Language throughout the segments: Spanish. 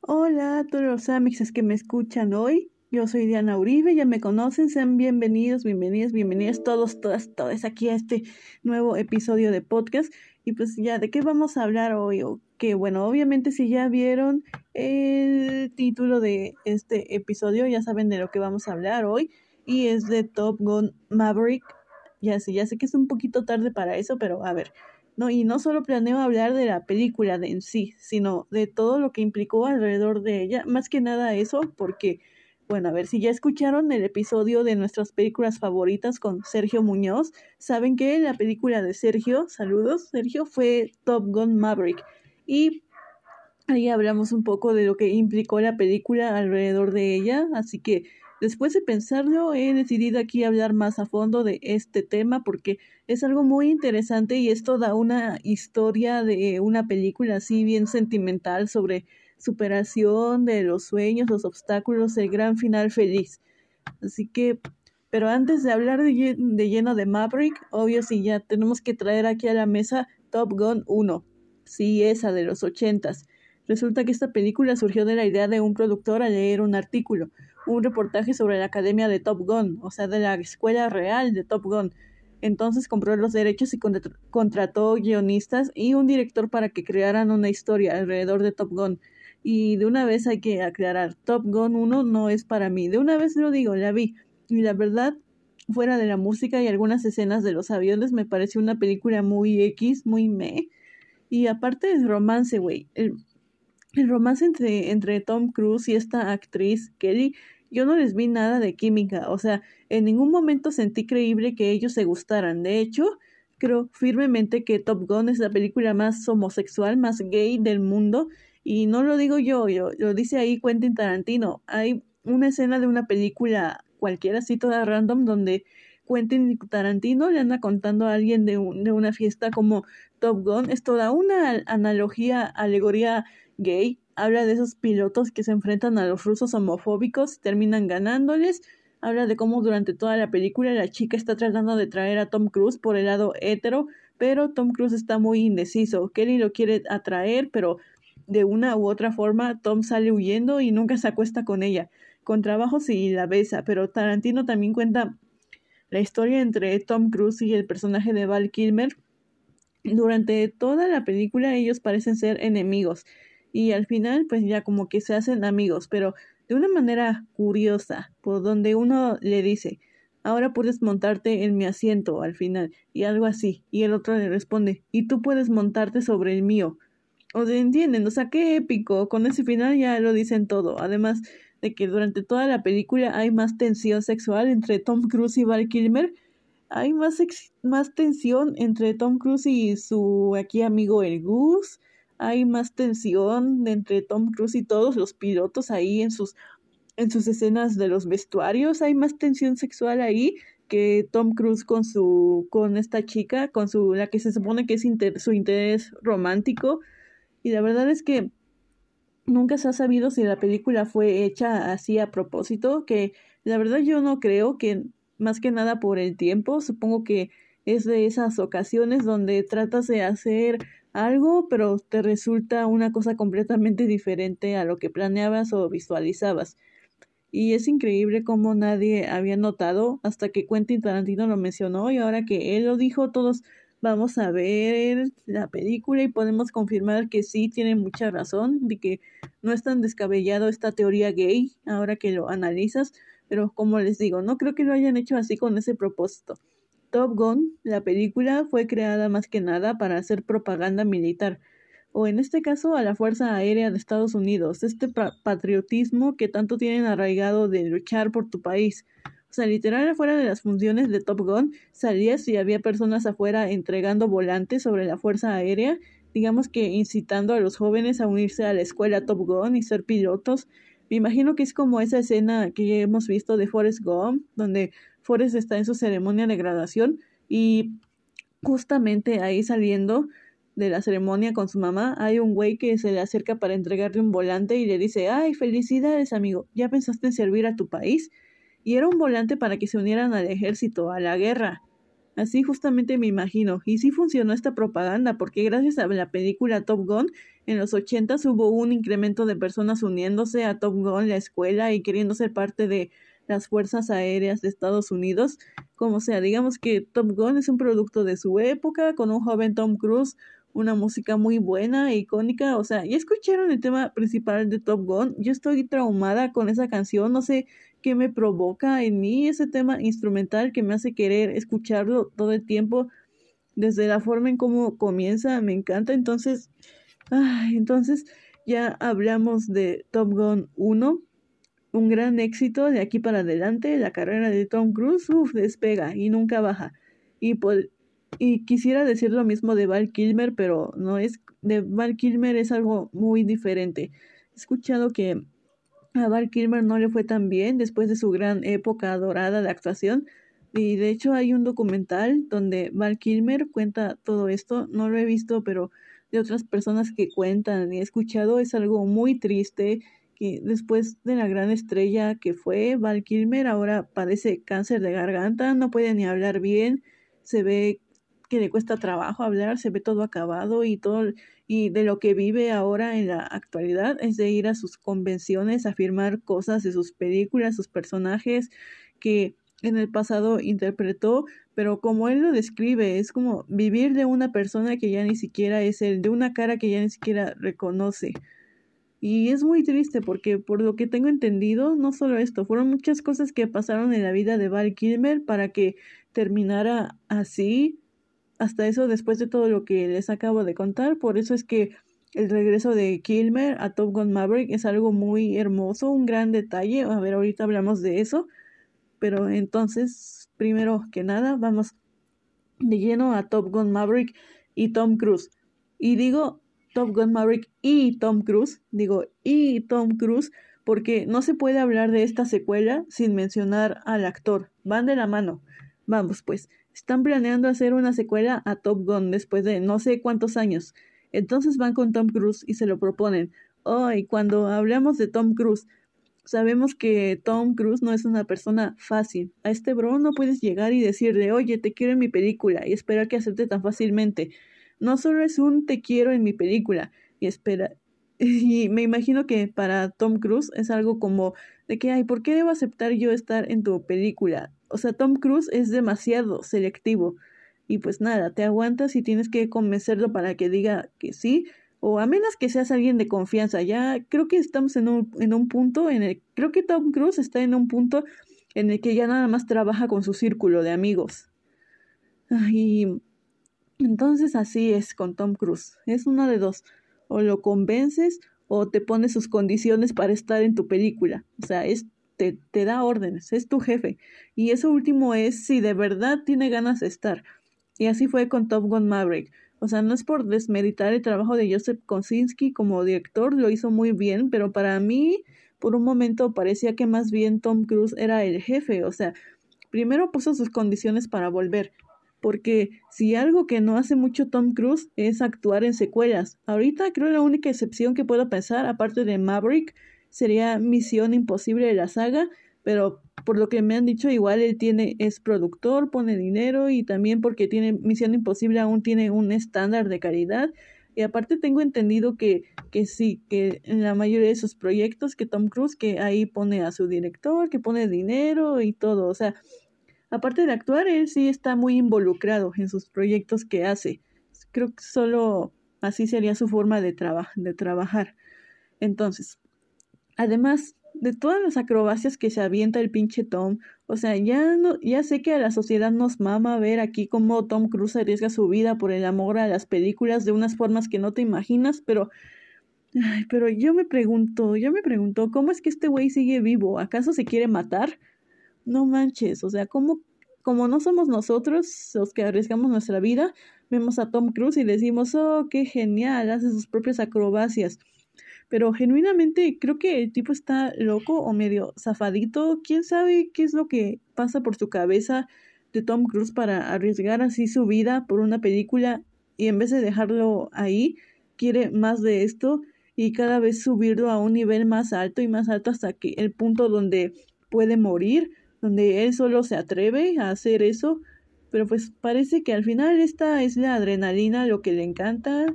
Hola a todos los amixes que me escuchan hoy. Yo soy Diana Uribe, ya me conocen, sean bienvenidos, bienvenidas, bienvenidas todos, todas, todas aquí a este nuevo episodio de podcast. Y pues ya, ¿de qué vamos a hablar hoy? O que bueno, obviamente si ya vieron el título de este episodio, ya saben de lo que vamos a hablar hoy. Y es de Top Gun Maverick. Ya sé, ya sé que es un poquito tarde para eso, pero a ver. No, y no solo planeo hablar de la película de en sí, sino de todo lo que implicó alrededor de ella. Más que nada eso, porque bueno, a ver, si ya escucharon el episodio de nuestras películas favoritas con Sergio Muñoz, saben que la película de Sergio, saludos, Sergio, fue Top Gun Maverick. Y ahí hablamos un poco de lo que implicó la película alrededor de ella, así que después de pensarlo he decidido aquí hablar más a fondo de este tema porque es algo muy interesante y esto da una historia de una película así bien sentimental sobre superación de los sueños, los obstáculos, el gran final feliz. Así que, pero antes de hablar de, lleno de Maverick, obvio sí ya tenemos que traer aquí a la mesa Top Gun 1. Sí, esa de los ochentas. Resulta que esta película surgió de la idea de un productor al leer un artículo, un reportaje sobre la academia de Top Gun, o sea, de la escuela real de Top Gun. Entonces compró los derechos y contrató guionistas y un director para que crearan una historia alrededor de Top Gun. Y de una vez hay que aclarar, Top Gun 1 no es para mí. De una vez lo digo, la vi. Y la verdad, fuera de la música y algunas escenas de los aviones, me pareció una película muy X, muy me. Y aparte del romance, güey. El, el, romance entre, entre Tom Cruise y esta actriz, Kelly, yo no les vi nada de química. O sea, en ningún momento sentí creíble que ellos se gustaran. De hecho, creo firmemente que Top Gun es la película más homosexual, más gay del mundo y no lo digo yo, yo lo dice ahí Quentin Tarantino. Hay una escena de una película cualquiera así toda random donde Quentin Tarantino le anda contando a alguien de, de una fiesta como Top Gun. Es toda una analogía, alegoría gay. Habla de esos pilotos que se enfrentan a los rusos homofóbicos y terminan ganándoles. Habla de cómo durante toda la película la chica está tratando de traer a Tom Cruise por el lado hetero, pero Tom Cruise está muy indeciso. Kelly lo quiere atraer, pero de una u otra forma, Tom sale huyendo y nunca se acuesta con ella. Con trabajo sí la besa, pero Tarantino también cuenta la historia entre Tom Cruise y el personaje de Val Kilmer. Durante toda la película ellos parecen ser enemigos y al final pues ya como que se hacen amigos, pero de una manera curiosa, por donde uno le dice, ahora puedes montarte en mi asiento al final y algo así, y el otro le responde, y tú puedes montarte sobre el mío. O sea, entienden, o sea, qué épico. Con ese final ya lo dicen todo. Además de que durante toda la película hay más tensión sexual entre Tom Cruise y Val Kilmer. Hay más, más tensión entre Tom Cruise y su aquí amigo el Goose. Hay más tensión entre Tom Cruise y todos los pilotos ahí en sus, en sus escenas de los vestuarios. Hay más tensión sexual ahí que Tom Cruise con su con esta chica, con su la que se supone que es su interés romántico y la verdad es que nunca se ha sabido si la película fue hecha así a propósito, que la verdad yo no creo que más que nada por el tiempo, supongo que es de esas ocasiones donde tratas de hacer algo, pero te resulta una cosa completamente diferente a lo que planeabas o visualizabas. Y es increíble cómo nadie había notado hasta que Quentin Tarantino lo mencionó y ahora que él lo dijo, todos vamos a ver la película y podemos confirmar que sí tiene mucha razón, de que no es tan descabellado esta teoría gay ahora que lo analizas, pero como les digo, no creo que lo hayan hecho así con ese propósito. Top Gun, la película, fue creada más que nada para hacer propaganda militar, o en este caso a la Fuerza Aérea de Estados Unidos, este patriotismo que tanto tienen arraigado de luchar por tu país. O sea, literal afuera de las funciones de Top Gun, salías y había personas afuera entregando volantes sobre la Fuerza Aérea, digamos que incitando a los jóvenes a unirse a la escuela Top Gun y ser pilotos. Me imagino que es como esa escena que hemos visto de Forrest Gump, donde Forrest está en su ceremonia de graduación y justamente ahí saliendo de la ceremonia con su mamá, hay un güey que se le acerca para entregarle un volante y le dice, ay, felicidades amigo, ¿ya pensaste en servir a tu país? y era un volante para que se unieran al ejército, a la guerra. Así justamente me imagino. Y sí funcionó esta propaganda, porque gracias a la película Top Gun, en los 80 hubo un incremento de personas uniéndose a Top Gun, la escuela, y queriendo ser parte de las Fuerzas Aéreas de Estados Unidos. Como sea, digamos que Top Gun es un producto de su época, con un joven Tom Cruise, una música muy buena, icónica. O sea, ya escucharon el tema principal de Top Gun. Yo estoy traumada con esa canción, no sé qué me provoca en mí ese tema instrumental que me hace querer escucharlo todo el tiempo. Desde la forma en cómo comienza, me encanta. Entonces, entonces ya hablamos de Top Gun 1 un gran éxito de aquí para adelante. La carrera de Tom Cruise, despega y nunca baja. Y, y quisiera decir lo mismo de Val Kilmer, pero no es. De Val Kilmer es algo muy diferente. He escuchado que a Val Kilmer no le fue tan bien después de su gran época dorada de actuación. Y de hecho hay un documental donde Val Kilmer cuenta todo esto. No lo he visto, pero de otras personas que cuentan y he escuchado es algo muy triste después de la gran estrella que fue Val Kilmer, ahora padece cáncer de garganta, no puede ni hablar bien, se ve que le cuesta trabajo hablar, se ve todo acabado y todo y de lo que vive ahora en la actualidad es de ir a sus convenciones a firmar cosas de sus películas, sus personajes que en el pasado interpretó, pero como él lo describe, es como vivir de una persona que ya ni siquiera es él, de una cara que ya ni siquiera reconoce. Y es muy triste porque por lo que tengo entendido, no solo esto, fueron muchas cosas que pasaron en la vida de Val Kilmer para que terminara así, hasta eso después de todo lo que les acabo de contar. Por eso es que el regreso de Kilmer a Top Gun Maverick es algo muy hermoso, un gran detalle. A ver, ahorita hablamos de eso. Pero entonces, primero que nada, vamos de lleno a Top Gun Maverick y Tom Cruise. Y digo Top Gun Maverick y Tom Cruise, digo y Tom Cruise, porque no se puede hablar de esta secuela sin mencionar al actor. Van de la mano. Vamos, pues, están planeando hacer una secuela a Top Gun después de no sé cuántos años. Entonces van con Tom Cruise y se lo proponen. Oh, y cuando hablamos de Tom Cruise, sabemos que Tom Cruise no es una persona fácil. A este bro no puedes llegar y decirle, oye, te quiero en mi película y esperar que acepte tan fácilmente no solo es un te quiero en mi película y espera. Y me imagino que para Tom Cruise es algo como de que, ay, ¿por qué debo aceptar yo estar en tu película? O sea, Tom Cruise es demasiado selectivo. Y pues nada, te aguantas y tienes que convencerlo para que diga que sí, o a menos que seas alguien de confianza. Ya creo que estamos en un, en un punto en el, creo que Tom Cruise está en un punto en el que ya nada más trabaja con su círculo de amigos. Y entonces así es con Tom Cruise. Es una de dos. O lo convences o te pone sus condiciones para estar en tu película. O sea, es, te, te da órdenes, es tu jefe. Y eso último es si de verdad tiene ganas de estar. Y así fue con Top Gun Maverick. O sea, no es por desmeditar el trabajo de Joseph Kosinski como director, lo hizo muy bien, pero para mí, por un momento parecía que más bien Tom Cruise era el jefe. O sea, primero puso sus condiciones para volver porque si algo que no hace mucho Tom Cruise es actuar en secuelas. Ahorita creo la única excepción que puedo pensar, aparte de Maverick, sería Misión Imposible de la saga, pero por lo que me han dicho, igual él tiene, es productor, pone dinero y también porque tiene Misión Imposible aún tiene un estándar de calidad. Y aparte tengo entendido que, que sí, que en la mayoría de sus proyectos, que Tom Cruise, que ahí pone a su director, que pone dinero y todo. O sea, Aparte de actuar, él sí está muy involucrado en sus proyectos que hace. Creo que solo así sería su forma de, trabajar. Entonces, además de todas las acrobacias que se avienta el pinche Tom, o sea, ya no, ya sé que a la sociedad nos mama ver aquí cómo Tom Cruise arriesga su vida por el amor a las películas de unas formas que no te imaginas, pero ay, pero yo me pregunto, yo me pregunto, ¿cómo es que este güey sigue vivo? ¿Acaso se quiere matar? No manches, o sea, como, como no somos nosotros los que arriesgamos nuestra vida, vemos a Tom Cruise y decimos, oh, qué genial, hace sus propias acrobacias. Pero genuinamente creo que el tipo está loco o medio zafadito. ¿Quién sabe qué es lo que pasa por su cabeza de Tom Cruise para arriesgar así su vida por una película y en vez de dejarlo ahí, quiere más de esto y cada vez subirlo a un nivel más alto y más alto hasta que el punto donde puede morir donde él solo se atreve a hacer eso. Pero pues parece que al final esta es la adrenalina lo que le encanta.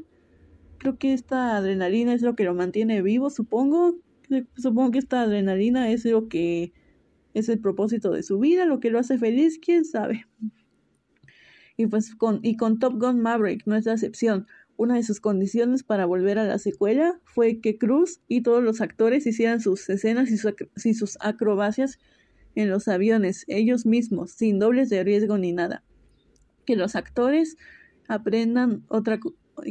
Creo que esta adrenalina es lo que lo mantiene vivo, supongo. Supongo que esta adrenalina es lo que es el propósito de su vida, lo que lo hace feliz, quién sabe. Y pues con, y con Top Gun Maverick no es la excepción. Una de sus condiciones para volver a la secuela fue que Cruz y todos los actores hicieran sus escenas y, sus acrobacias en los aviones, ellos mismos, sin dobles de riesgo ni nada. Que los actores aprendan otra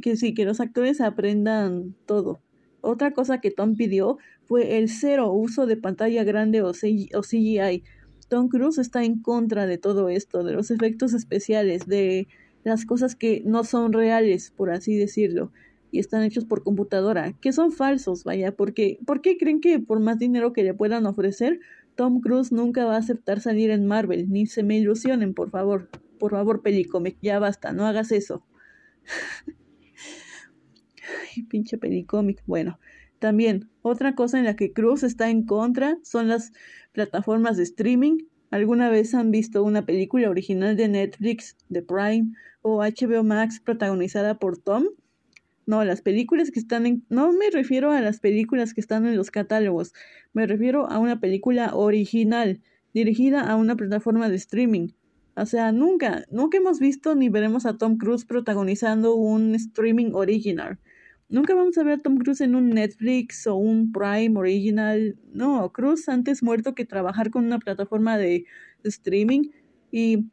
que sí, que los actores aprendan todo. Otra cosa que Tom pidió fue el cero uso de pantalla grande o CGI. Tom Cruise está en contra de todo esto, de los efectos especiales, de las cosas que no son reales, por así decirlo, y están hechos por computadora, que son falsos, vaya, porque ¿por qué creen que por más dinero que le puedan ofrecer, Tom Cruise nunca va a aceptar salir en Marvel? Ni se me ilusionen, por favor. Por favor, Pelicomic, ya basta, no hagas eso. Ay, pinche Pelicomic. Bueno, también otra cosa en la que Cruz está en contra son las plataformas de streaming. ¿Alguna vez han visto una película original de Netflix, de Prime o HBO Max protagonizada por Tom. No, las películas que están en... No me refiero a las películas que están en los catálogos, me refiero a una película original, dirigida a una plataforma de streaming. O sea, nunca, nunca hemos visto ni veremos a Tom Cruise protagonizando un streaming original. Nunca vamos a ver a Tom Cruise en un Netflix o un Prime original. No, Cruise antes muerto que trabajar con una plataforma de streaming. Y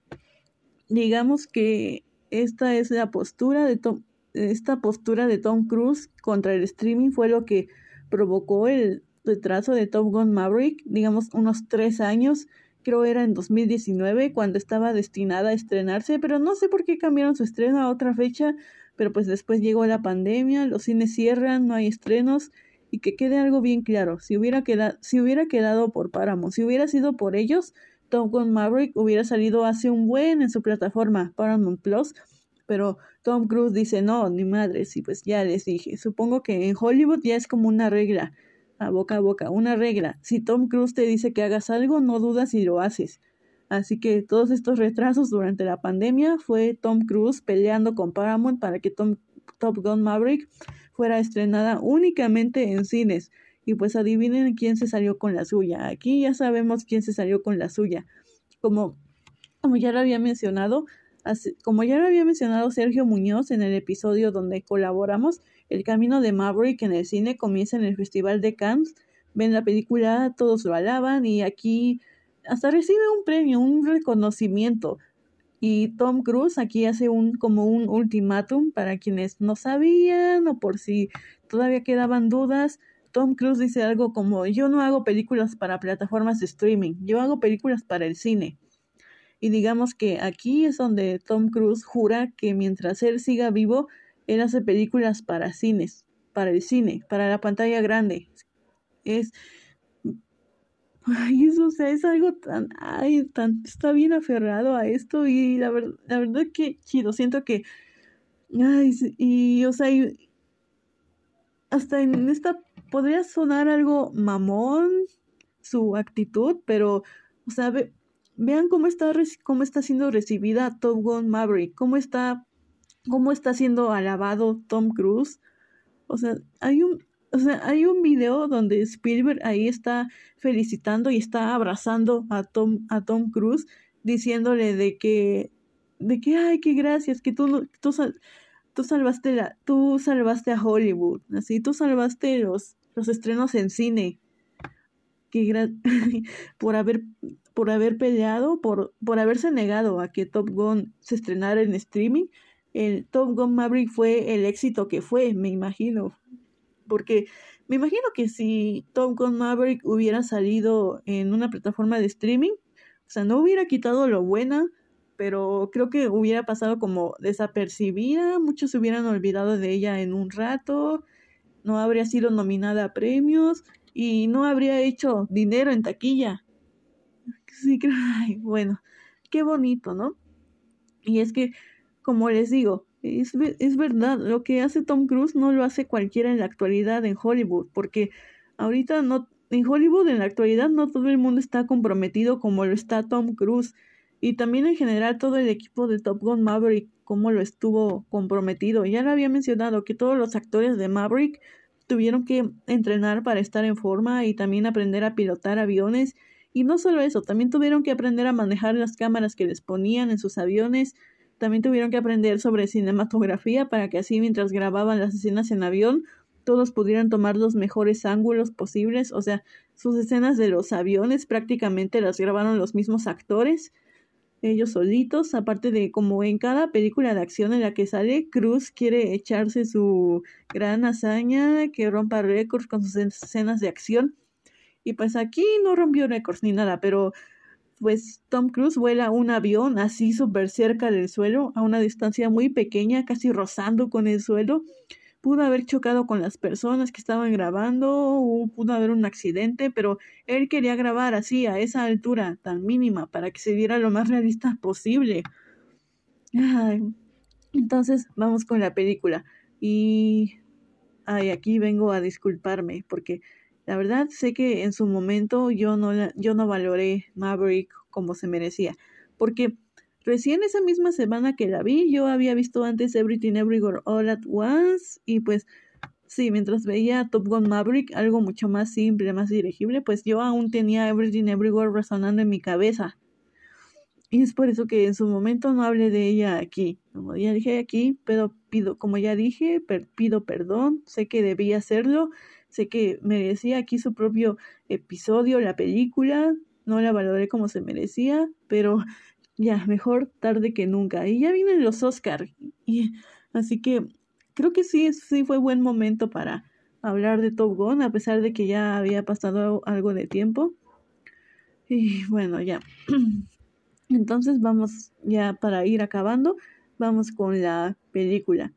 digamos que esta es la postura de Tom, esta postura de Tom Cruise contra el streaming fue lo que provocó el retraso de Top Gun Maverick, digamos unos tres años, creo era en 2019 cuando estaba destinada a estrenarse, pero no sé por qué cambiaron su estreno a otra fecha, pero pues después llegó la pandemia, los cines cierran, no hay estrenos y que quede algo bien claro, si hubiera quedado, si hubiera quedado por Paramount, si hubiera sido por ellos, Top Gun Maverick hubiera salido hace un buen en su plataforma Paramount Plus, pero Tom Cruise dice no, ni madres, y pues ya les dije, supongo que en Hollywood ya es como una regla, a boca a boca, una regla. Si Tom Cruise te dice que hagas algo, no dudas si lo haces. Así que todos estos retrasos durante la pandemia fue Tom Cruise peleando con Paramount para que Tom, Top Gun Maverick fuera estrenada únicamente en cines. Y pues adivinen quién se salió con la suya. Aquí ya sabemos quién se salió con la suya. Como, como ya lo había mencionado, como ya lo había mencionado Sergio Muñoz en el episodio donde colaboramos, el camino de Maverick en el cine comienza en el Festival de Cannes. Ven la película, todos lo alaban y aquí hasta recibe un premio, un reconocimiento. Y Tom Cruise aquí hace un como un ultimátum para quienes no sabían o por si todavía quedaban dudas. Tom Cruise dice algo como, yo no hago películas para plataformas de streaming, yo hago películas para el cine. Y digamos que aquí es donde Tom Cruise jura que mientras él siga vivo, él hace películas para cines, para el cine, para la pantalla grande. Es... Ay, eso, o sea, es algo tan, ay, tan, está bien aferrado a esto y la, verdad, la verdad que chido, siento que, ay, y, o sea, hasta en esta podría sonar algo mamón su actitud, pero, o sea, vean cómo está, cómo está siendo recibida Top Gun Maverick, cómo está, cómo está siendo alabado Tom Cruise. O sea, hay un, o sea, hay un video donde Spielberg ahí está felicitando y está abrazando a Tom, a Tom Cruise, diciéndole de que, de que, ay, qué gracias, que tú, tú, tú salvaste la, tú salvaste a Hollywood, así, tú salvaste los, los estrenos en cine. Que por haber por haber peleado, por, por haberse negado a que Top Gun se estrenara en streaming, el Top Gun Maverick fue el éxito que fue, me imagino. Porque me imagino que si Top Gun Maverick hubiera salido en una plataforma de streaming, o sea, no hubiera quitado lo buena, pero creo que hubiera pasado como desapercibida, muchos se hubieran olvidado de ella en un rato, no habría sido nominada a premios y no habría hecho dinero en taquilla. Sí, ay, bueno, qué bonito, ¿no? Y es que, como les digo, es, es verdad, lo que hace Tom Cruise no lo hace cualquiera en la actualidad en Hollywood, porque ahorita no, en Hollywood en la actualidad no todo el mundo está comprometido como lo está Tom Cruise. y también en general todo el equipo de Top Gun Maverick, cómo lo estuvo comprometido. Ya lo había mencionado que todos los actores de Maverick tuvieron que entrenar para estar en forma y también aprender a pilotar aviones. Y no solo eso, también tuvieron que aprender a manejar las cámaras que les ponían en sus aviones. También tuvieron que aprender sobre cinematografía para que así mientras grababan las escenas en avión todos pudieran tomar los mejores ángulos posibles. O sea, sus escenas de los aviones prácticamente las grabaron los mismos actores ellos solitos, aparte de como en cada película de acción en la que sale, Cruz quiere echarse su gran hazaña que rompa récords con sus escenas de acción. Y pues aquí no rompió récords ni nada, pero pues Tom Cruise vuela un avión así súper cerca del suelo, a una distancia muy pequeña, casi rozando con el suelo pudo haber chocado con las personas que estaban grabando, o pudo haber un accidente, pero él quería grabar así, a esa altura tan mínima, para que se viera lo más realista posible. Entonces, vamos con la película. Y ay, aquí vengo a disculparme, porque la verdad sé que en su momento yo no, yo no valoré Maverick como se merecía, porque Recién esa misma semana que la vi, yo había visto antes Everything Everywhere All at Once y pues sí, mientras veía Top Gun Maverick, algo mucho más simple, más dirigible, pues yo aún tenía Everything Everywhere resonando en mi cabeza. Y es por eso que en su momento no hablé de ella aquí. Como ya dije aquí, pero pido, como ya dije, pido perdón, sé que debía hacerlo, sé que merecía aquí su propio episodio, la película, no la valoré como se merecía, pero ya, mejor tarde que nunca. Y ya vienen los Oscar. Y, así que creo que sí, sí fue buen momento para hablar de Top Gun, a pesar de que ya había pasado algo de tiempo. Y bueno, ya. Entonces vamos ya para ir acabando, vamos con la película.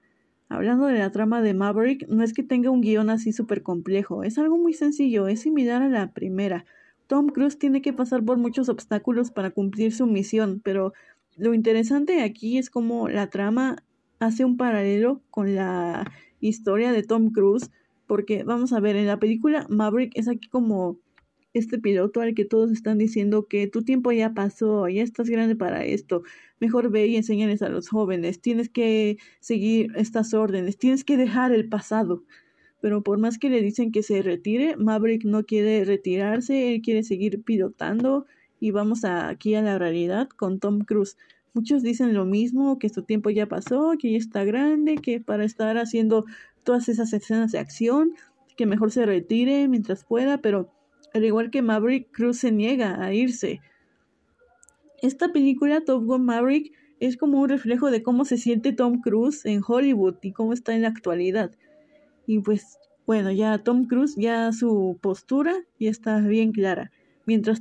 Hablando de la trama de Maverick, no es que tenga un guion así súper complejo, es algo muy sencillo, es similar a la primera. Tom Cruise tiene que pasar por muchos obstáculos para cumplir su misión, pero lo interesante aquí es cómo la trama hace un paralelo con la historia de Tom Cruise, porque vamos a ver, en la película Maverick es aquí como este piloto al que todos están diciendo que tu tiempo ya pasó, ya estás grande para esto, mejor ve y enséñales a los jóvenes, tienes que seguir estas órdenes, tienes que dejar el pasado pero por más que le dicen que se retire, Maverick no quiere retirarse, él quiere seguir pilotando y vamos aquí a la realidad con Tom Cruise. Muchos dicen lo mismo, que su tiempo ya pasó, que ya está grande, que para estar haciendo todas esas escenas de acción, que mejor se retire mientras pueda, pero al igual que Maverick, Cruz se niega a irse. Esta película, Top Gun Maverick, es como un reflejo de cómo se siente Tom Cruise en Hollywood y cómo está en la actualidad. Y pues bueno, ya Tom Cruise, ya su postura ya está bien clara. Mientras,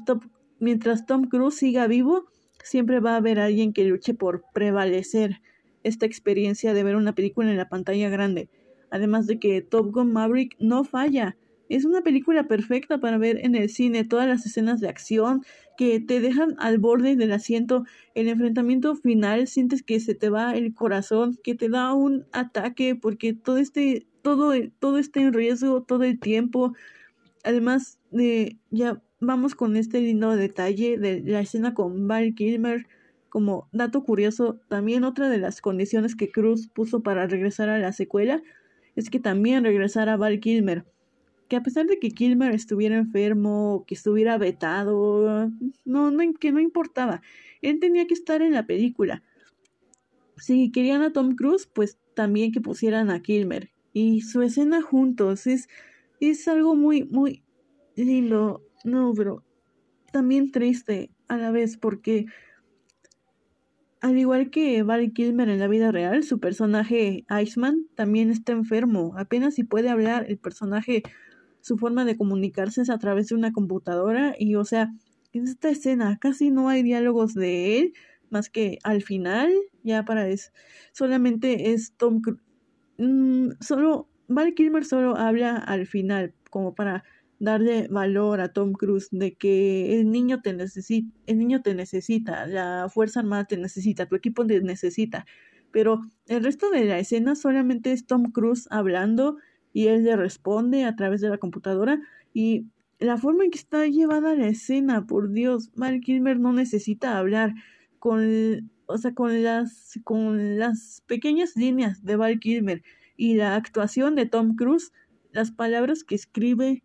mientras Tom Cruise siga vivo, siempre va a haber alguien que luche por prevalecer esta experiencia de ver una película en la pantalla grande. Además de que Top Gun Maverick no falla. Es una película perfecta para ver en el cine todas las escenas de acción que te dejan al borde del asiento. El enfrentamiento final sientes que se te va el corazón, que te da un ataque porque todo este todo, todo está en riesgo todo el tiempo. Además, de ya vamos con este lindo detalle de la escena con Val Kilmer. Como dato curioso, también otra de las condiciones que Cruz puso para regresar a la secuela es que también regresara Val Kilmer. Que a pesar de que Kilmer estuviera enfermo, que estuviera vetado, no, no, que no importaba. Él tenía que estar en la película. Si querían a Tom Cruise, pues también que pusieran a Kilmer y su escena juntos es, es algo muy, muy lindo, no, pero también triste a la vez porque al igual que Val Kilmer en la vida real, su personaje Iceman también está enfermo, apenas si puede hablar, el personaje, su forma de comunicarse es a través de una computadora y o sea, en esta escena casi no hay diálogos de él, más que al final, ya para es, solamente es Tom, Mm, solo, Val Kilmer solo habla al final, como para darle valor a Tom Cruise de que el niño te necesita, el niño te necesita, la Fuerza Armada te necesita, tu equipo te necesita. Pero el resto de la escena solamente es Tom Cruise hablando y él le responde a través de la computadora y la forma en que está llevada la escena, por Dios, Val Kilmer no necesita hablar con, o sea, con las, con las pequeñas líneas de Val Kilmer y la actuación de Tom Cruise, las palabras que escribe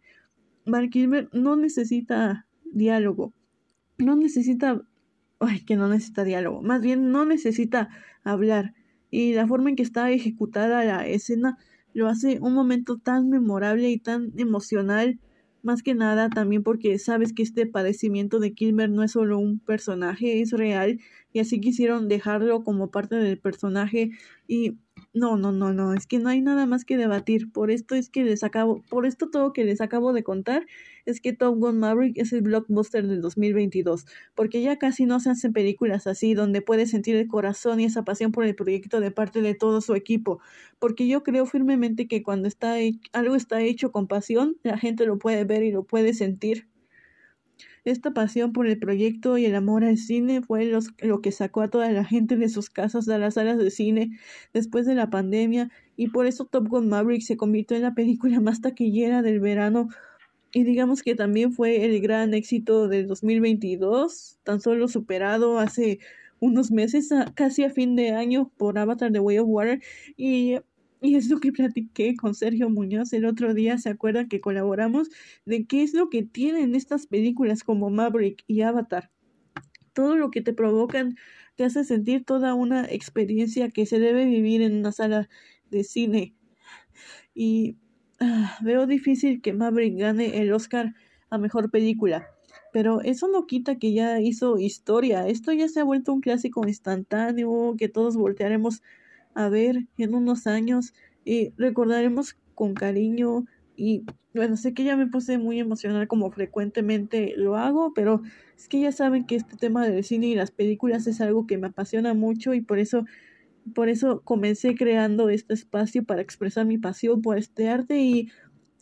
Val Kilmer no necesita diálogo, no necesita, ay, que no necesita diálogo, más bien no necesita hablar. Y la forma en que está ejecutada la escena lo hace un momento tan memorable y tan emocional más que nada también porque sabes que este padecimiento de Kilmer no es solo un personaje, es real y así quisieron dejarlo como parte del personaje y no, no, no, no, es que no hay nada más que debatir. Por esto es que les acabo, por esto todo que les acabo de contar es que Top Gun Maverick es el blockbuster del 2022, porque ya casi no se hacen películas así donde puedes sentir el corazón y esa pasión por el proyecto de parte de todo su equipo, porque yo creo firmemente que cuando está algo está hecho con pasión, la gente lo puede ver y lo puede sentir. Esta pasión por el proyecto y el amor al cine fue lo que sacó a toda la gente de sus casas a las salas de cine después de la pandemia y por eso Top Gun Maverick se convirtió en la película más taquillera del verano y digamos que también fue el gran éxito del 2022, tan solo superado hace unos meses, casi a fin de año, por Avatar The Way of Water. Y y es lo que platiqué con Sergio Muñoz el otro día, ¿se acuerdan que colaboramos? De qué es lo que tienen estas películas como Maverick y Avatar. Todo lo que te provocan te hace sentir toda una experiencia que se debe vivir en una sala de cine. Y veo difícil que Maverick gane el Oscar a mejor película. Pero eso no quita que ya hizo historia. Esto ya se ha vuelto un clásico instantáneo que todos voltearemos a ver en unos años y recordaremos con cariño y bueno, sé que ya me puse muy emocional como frecuentemente lo hago, pero es que ya saben que este tema del cine y las películas es algo que me apasiona mucho y por eso por eso comencé creando este espacio para expresar mi pasión por este arte y,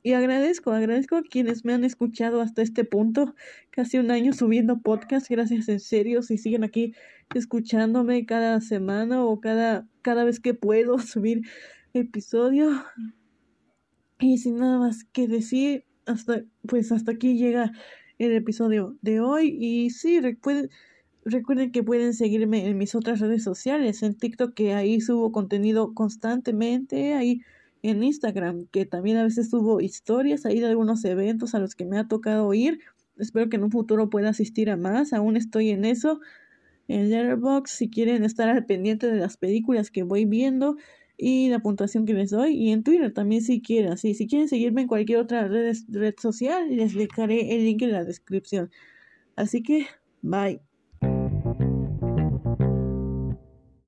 y agradezco, agradezco a quienes me han escuchado hasta este punto, casi un año subiendo podcast, gracias en serio, si siguen aquí escuchándome cada semana o cada, cada vez que puedo subir episodio. Y sin nada más que decir, hasta, pues hasta aquí llega el episodio de hoy. Y sí, recuerden, recuerden que pueden seguirme en mis otras redes sociales, en TikTok, que ahí subo contenido constantemente, ahí en Instagram, que también a veces subo historias ahí de algunos eventos a los que me ha tocado ir. Espero que en un futuro pueda asistir a más, aún estoy en eso. En Letterboxd si quieren estar al pendiente de las películas que voy viendo y la puntuación que les doy y en Twitter también si quieren. Si quieren seguirme en cualquier otra red, red social les dejaré el link en la descripción. Así que bye